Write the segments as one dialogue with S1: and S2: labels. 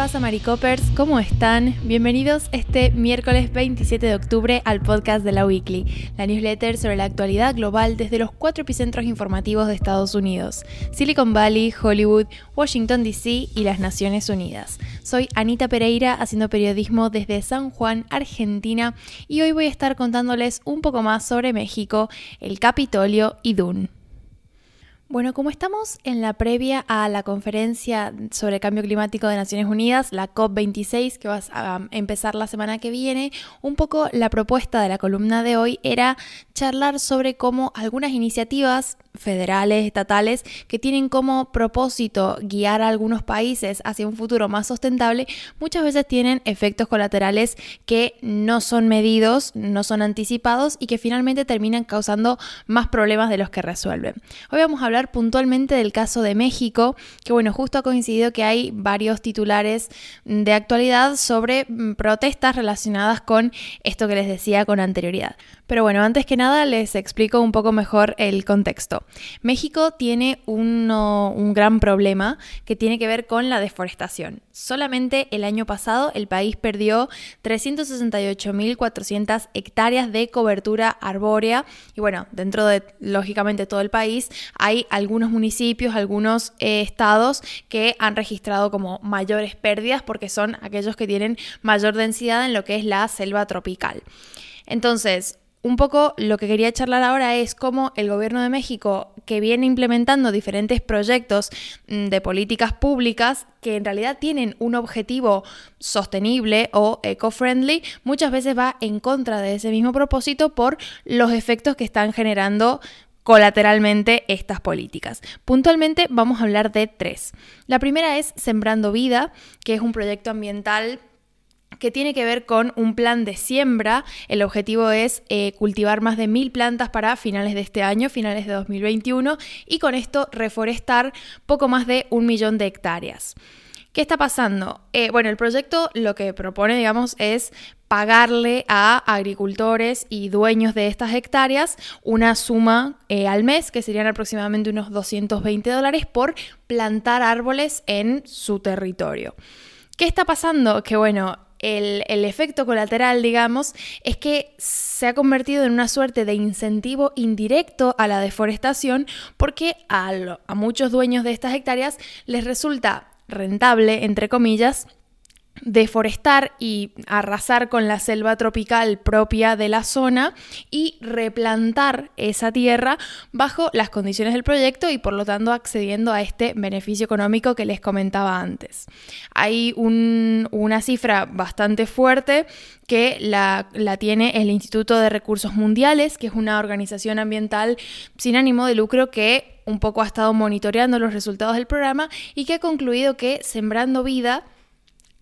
S1: pasa, Maricopers? ¿Cómo están? Bienvenidos este miércoles 27 de octubre al podcast de la Weekly, la newsletter sobre la actualidad global desde los cuatro epicentros informativos de Estados Unidos: Silicon Valley, Hollywood, Washington DC y las Naciones Unidas. Soy Anita Pereira haciendo periodismo desde San Juan, Argentina, y hoy voy a estar contándoles un poco más sobre México, el Capitolio y Dune. Bueno, como estamos en la previa a la conferencia sobre cambio climático de Naciones Unidas, la COP26, que va a empezar la semana que viene, un poco la propuesta de la columna de hoy era charlar sobre cómo algunas iniciativas federales, estatales, que tienen como propósito guiar a algunos países hacia un futuro más sustentable, muchas veces tienen efectos colaterales que no son medidos, no son anticipados y que finalmente terminan causando más problemas de los que resuelven. Hoy vamos a hablar puntualmente del caso de México, que bueno, justo ha coincidido que hay varios titulares de actualidad sobre mm, protestas relacionadas con esto que les decía con anterioridad. Pero bueno, antes que nada les explico un poco mejor el contexto. México tiene un gran problema que tiene que ver con la deforestación. Solamente el año pasado el país perdió 368.400 hectáreas de cobertura arbórea y bueno, dentro de lógicamente todo el país hay algunos municipios, algunos eh, estados que han registrado como mayores pérdidas porque son aquellos que tienen mayor densidad en lo que es la selva tropical. Entonces, un poco lo que quería charlar ahora es cómo el gobierno de México, que viene implementando diferentes proyectos mm, de políticas públicas que en realidad tienen un objetivo sostenible o eco-friendly, muchas veces va en contra de ese mismo propósito por los efectos que están generando colateralmente estas políticas. Puntualmente vamos a hablar de tres. La primera es Sembrando Vida, que es un proyecto ambiental que tiene que ver con un plan de siembra. El objetivo es eh, cultivar más de mil plantas para finales de este año, finales de 2021, y con esto reforestar poco más de un millón de hectáreas. ¿Qué está pasando? Eh, bueno, el proyecto lo que propone, digamos, es pagarle a agricultores y dueños de estas hectáreas una suma eh, al mes, que serían aproximadamente unos 220 dólares por plantar árboles en su territorio. ¿Qué está pasando? Que bueno, el, efecto colateral, digamos, es que se ha convertido en una suerte de incentivo indirecto a la deforestación porque a, a muchos dueños de estas hectáreas les resulta rentable, entre comillas, deforestar y arrasar con la selva tropical propia de la zona y replantar esa tierra bajo las condiciones del proyecto y por lo tanto accediendo a este beneficio económico que les comentaba antes. Hay una cifra bastante fuerte que la, tiene el Instituto de Recursos Mundiales, que es una organización ambiental sin ánimo de lucro que un poco ha estado monitoreando los resultados del programa y que ha concluido que Sembrando Vida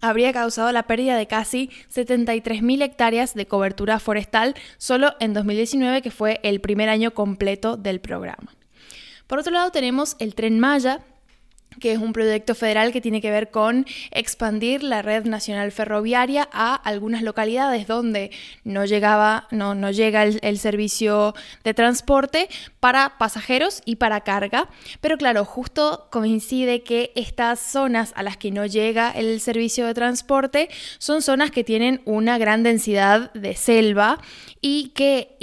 S1: habría causado la pérdida de casi 73.000 hectáreas de cobertura forestal solo en 2019, que fue el primer año completo del programa. Por otro lado tenemos el tren Maya, que es un proyecto federal que tiene que ver con expandir la red nacional ferroviaria a algunas localidades donde no llegaba, no, no llega el, servicio de transporte para pasajeros y para carga. Pero claro, justo coincide que estas zonas a las que no llega el servicio de transporte son zonas que tienen una gran densidad de selva y que,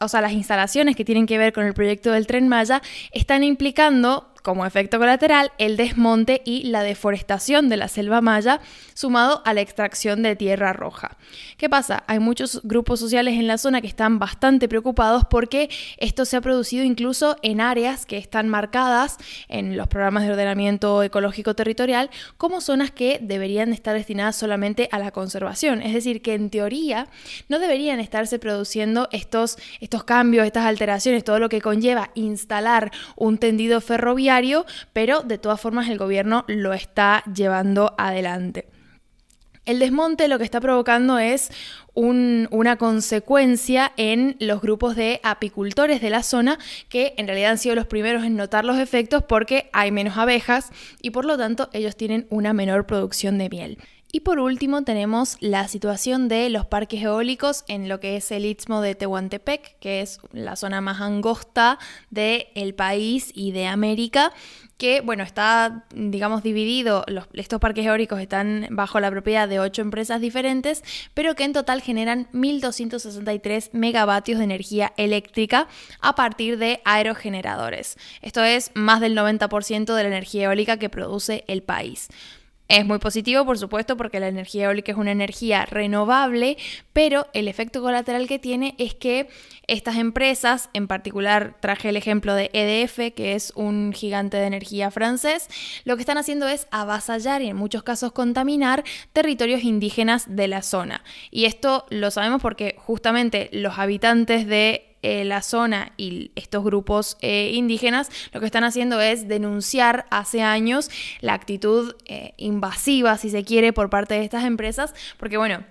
S1: o sea, las instalaciones que tienen que ver con el proyecto del tren Maya están implicando como efecto colateral el desmonte y la deforestación de la selva maya, sumado a la extracción de tierra roja. ¿Qué pasa? Hay muchos grupos sociales en la zona que están bastante preocupados porque esto se ha producido incluso en áreas que están marcadas en los programas de ordenamiento ecológico territorial como zonas que deberían estar destinadas solamente a la conservación. Es decir, que en teoría no deberían estarse produciendo estos, estos cambios, estas alteraciones, todo lo que conlleva instalar un tendido ferroviario pero de todas formas el gobierno lo está llevando adelante. El desmonte lo que está provocando es una consecuencia en los grupos de apicultores de la zona que en realidad han sido los primeros en notar los efectos porque hay menos abejas y por lo tanto ellos tienen una menor producción de miel. Y por último tenemos la situación de los parques eólicos en lo que es el istmo de Tehuantepec, que es la zona más angosta del país y de América, que bueno, está digamos dividido, estos parques eólicos están bajo la propiedad de ocho empresas diferentes, pero que en total generan 1.263 megavatios de energía eléctrica a partir de aerogeneradores. Esto es más del 90% de la energía eólica que produce el país. Es muy positivo, por supuesto, porque la energía eólica es una energía renovable, pero el efecto colateral que tiene es que estas empresas, en particular traje el ejemplo de EDF, que es un gigante de energía francés, lo que están haciendo es avasallar y en muchos casos contaminar territorios indígenas de la zona. Y esto lo sabemos porque justamente los habitantes de eh, la zona y estos grupos eh, indígenas lo que están haciendo es denunciar hace años la actitud eh, invasiva, si se quiere, por parte de estas empresas, porque bueno,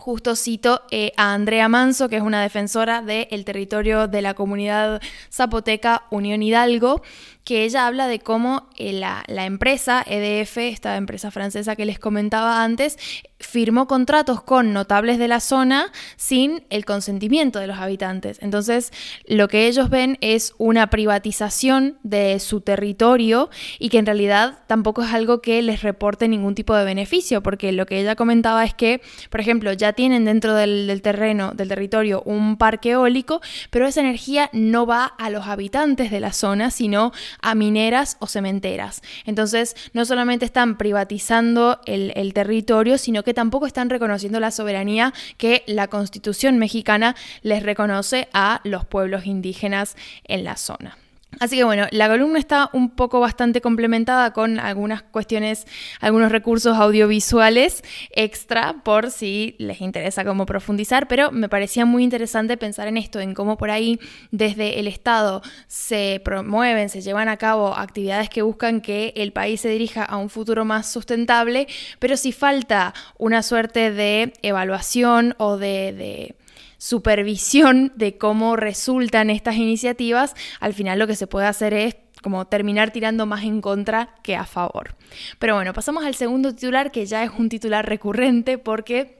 S1: Justo cito a Andrea Manso, que es una defensora del territorio de la comunidad zapoteca Unión Hidalgo, que ella habla de cómo la, la, empresa EDF, esta empresa francesa que les comentaba antes, firmó contratos con notables de la zona sin el consentimiento de los habitantes. Entonces, lo que ellos ven es una privatización de su territorio y que en realidad tampoco es algo que les reporte ningún tipo de beneficio, porque lo que ella comentaba es que, por ejemplo, ya tienen dentro del, terreno, del territorio, un parque eólico, pero esa energía no va a los habitantes de la zona, sino a mineras o cementeras. Entonces, no solamente están privatizando el, el territorio, sino que que tampoco están reconociendo la soberanía que la constitución mexicana les reconoce a los pueblos indígenas en la zona. Así que bueno, la columna está un poco bastante complementada con algunas cuestiones, algunos recursos audiovisuales extra por si les interesa cómo profundizar, pero me parecía muy interesante pensar en esto, en cómo por ahí desde el Estado se promueven, se llevan a cabo actividades que buscan que el país se dirija a un futuro más sustentable, pero si falta una suerte de evaluación o de, de supervisión de cómo resultan estas iniciativas, al final lo que se puede hacer es como terminar tirando más en contra que a favor. Pero bueno, pasamos al segundo titular que ya es un titular recurrente porque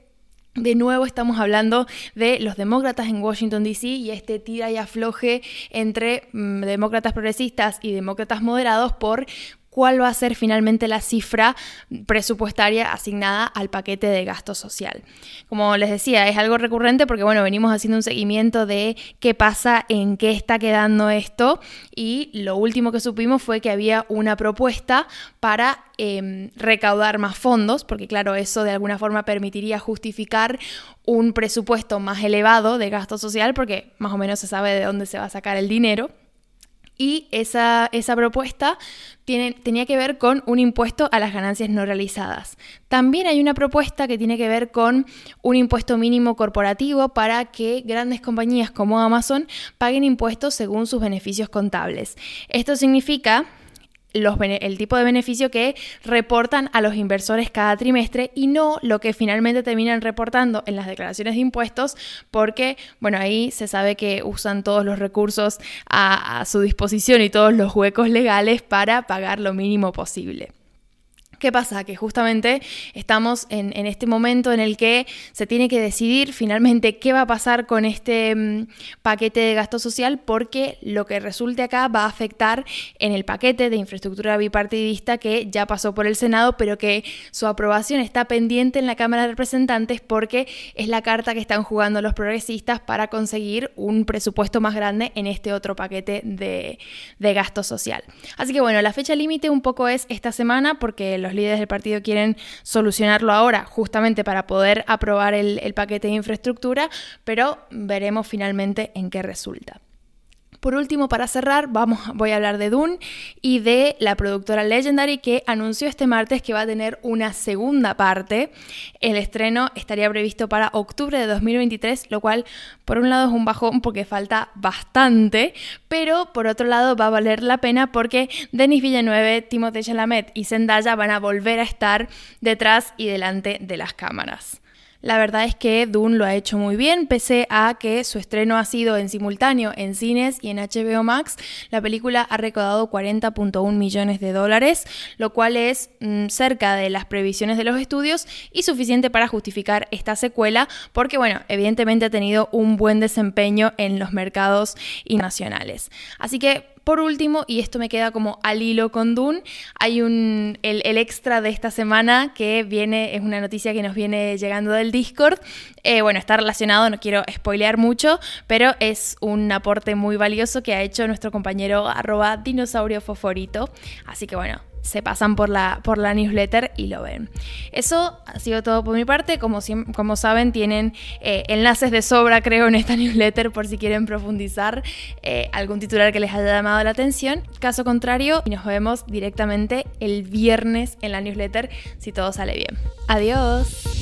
S1: de nuevo estamos hablando de los demócratas en Washington, D.C. y este tira y afloje entre mm, demócratas progresistas y demócratas moderados por cuál va a ser finalmente la cifra presupuestaria asignada al paquete de gasto social. Como les decía, es algo recurrente porque bueno, venimos haciendo un seguimiento de qué pasa, en qué está quedando esto y lo último que supimos fue que había una propuesta para em, recaudar más fondos, porque claro, eso de alguna forma permitiría justificar un presupuesto más elevado de gasto social porque más o menos se sabe de dónde se va a sacar el dinero. Y esa, esa propuesta tiene, tenía que ver con un impuesto a las ganancias no realizadas. También hay una propuesta que tiene que ver con un impuesto mínimo corporativo para que grandes compañías como Amazon paguen impuestos según sus beneficios contables. Esto significa el tipo de beneficio que reportan a los inversores cada trimestre y no lo que finalmente terminan reportando en las declaraciones de impuestos porque, bueno, ahí se sabe que usan todos los recursos a su disposición y todos los huecos legales para pagar lo mínimo posible. ¿Qué pasa? Que justamente estamos en, este momento en el que se tiene que decidir finalmente qué va a pasar con este mm, paquete de gasto social porque lo que resulte acá va a afectar en el paquete de infraestructura bipartidista que ya pasó por el Senado, pero que su aprobación está pendiente en la Cámara de Representantes porque es la carta que están jugando los progresistas para conseguir un presupuesto más grande en este otro paquete de, de gasto social. Así que bueno, la fecha límite un poco es esta semana porque los los líderes del partido quieren solucionarlo ahora, justamente para poder aprobar el, paquete de infraestructura, pero veremos finalmente en qué resulta. Por último, para cerrar, vamos, voy a hablar de Dune y de la productora Legendary que anunció este martes que va a tener una segunda parte. El estreno estaría previsto para octubre de 2023, lo cual por un lado es un bajón porque falta bastante, pero por otro lado va a valer la pena porque Denis Villeneuve, Timothée Chalamet y Zendaya van a volver a estar detrás y delante de las cámaras. La verdad es que Dune lo ha hecho muy bien, pese a que su estreno ha sido en simultáneo en cines y en HBO Max. La película ha recaudado 40.1 millones de dólares, lo cual es mm, cerca de las previsiones de los estudios y suficiente para justificar esta secuela, porque bueno, evidentemente ha tenido un buen desempeño en los mercados internacionales. Así que por último, y esto me queda como al hilo con Dune, hay un, el, extra de esta semana que viene, es una noticia que nos viene llegando del Discord. Eh, bueno, está relacionado, no quiero spoilear mucho, pero es un aporte muy valioso que ha hecho nuestro compañero arroba dinosaurio foforito. Así que bueno, se pasan por la, por la newsletter y lo ven. Eso ha sido todo por mi parte. Como, como saben, tienen eh, enlaces de sobra, creo, en esta newsletter por si quieren profundizar eh, algún titular que les haya llamado la atención. Caso contrario, nos vemos directamente el viernes en la newsletter si todo sale bien. Adiós.